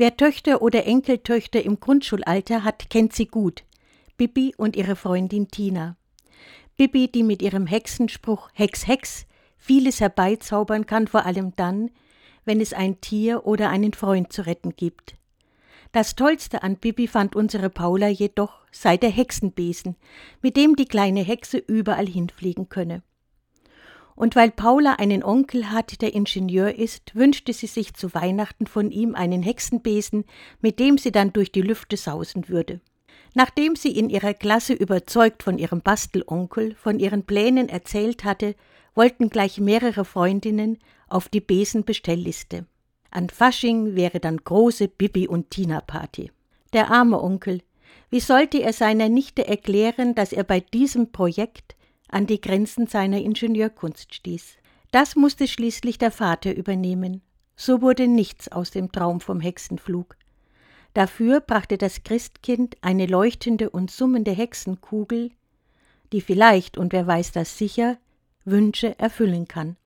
Wer Töchter oder Enkeltöchter im Grundschulalter hat, kennt sie gut. Bibi und ihre Freundin Tina. Bibi, die mit ihrem Hexenspruch Hex, Hex vieles herbeizaubern kann, vor allem dann, wenn es ein Tier oder einen Freund zu retten gibt. Das Tollste an Bibi fand unsere Paula jedoch sei der Hexenbesen, mit dem die kleine Hexe überall hinfliegen könne. Und weil Paula einen Onkel hat, der Ingenieur ist, wünschte sie sich zu Weihnachten von ihm einen Hexenbesen, mit dem sie dann durch die Lüfte sausen würde. Nachdem sie in ihrer Klasse überzeugt von ihrem Bastelonkel, von ihren Plänen erzählt hatte, wollten gleich mehrere Freundinnen auf die Besenbestellliste. An Fasching wäre dann große Bibi und Tina Party. Der arme Onkel, wie sollte er seiner Nichte erklären, dass er bei diesem Projekt an die Grenzen seiner Ingenieurkunst stieß? Das musste schließlich der Vater übernehmen. So wurde nichts aus dem Traum vom Hexenflug. Dafür brachte das Christkind eine leuchtende und summende Hexenkugel, die vielleicht, und wer weiß das sicher, Wünsche erfüllen kann.